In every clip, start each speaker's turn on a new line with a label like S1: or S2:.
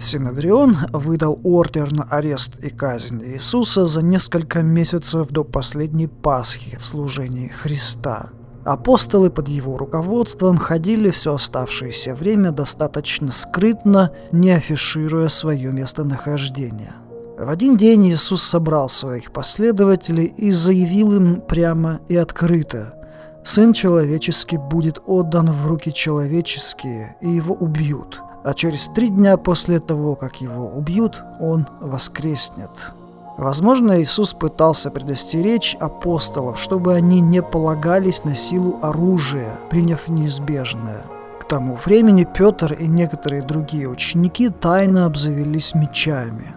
S1: Синодрион выдал ордер на арест и казнь Иисуса за несколько месяцев до последней Пасхи в служении Христа. Апостолы под его руководством ходили все оставшееся время достаточно скрытно, не афишируя свое местонахождение. В один день Иисус собрал своих последователей и заявил им прямо и открыто – Сын человеческий будет отдан в руки человеческие, и его убьют а через три дня после того, как его убьют, он воскреснет. Возможно, Иисус пытался предостеречь апостолов, чтобы они не полагались на силу оружия, приняв неизбежное. К тому времени Петр и некоторые другие ученики тайно обзавелись мечами.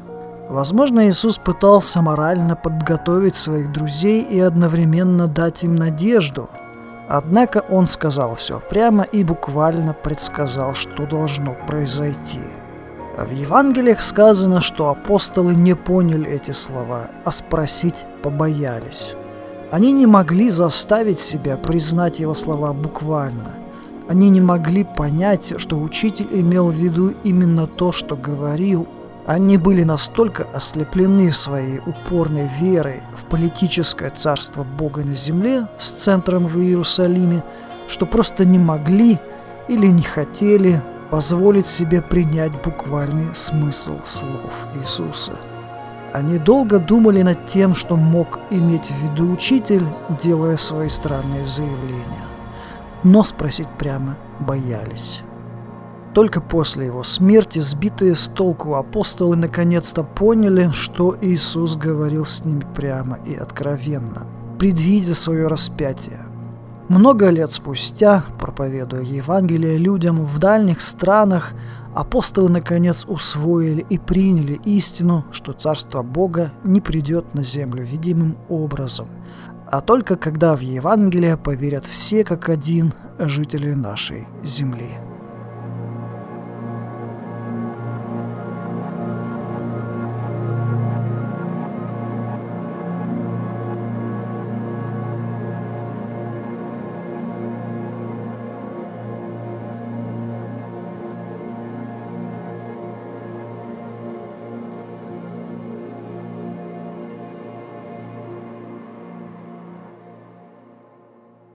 S1: Возможно, Иисус пытался морально подготовить своих друзей и одновременно дать им надежду – Однако он сказал все прямо и буквально предсказал, что должно произойти. В Евангелиях сказано, что апостолы не поняли эти слова, а спросить побоялись. Они не могли заставить себя признать его слова буквально. Они не могли понять, что учитель имел в виду именно то, что говорил, они были настолько ослеплены своей упорной верой в политическое царство Бога на земле с центром в Иерусалиме, что просто не могли или не хотели позволить себе принять буквальный смысл слов Иисуса. Они долго думали над тем, что мог иметь в виду учитель, делая свои странные заявления. Но спросить прямо боялись. Только после его смерти сбитые с толку апостолы наконец-то поняли, что Иисус говорил с ними прямо и откровенно, предвидя свое распятие. Много лет спустя, проповедуя Евангелие людям в дальних странах, апостолы наконец усвоили и приняли истину, что Царство Бога не придет на землю видимым образом, а только когда в Евангелие поверят все как один жители нашей земли.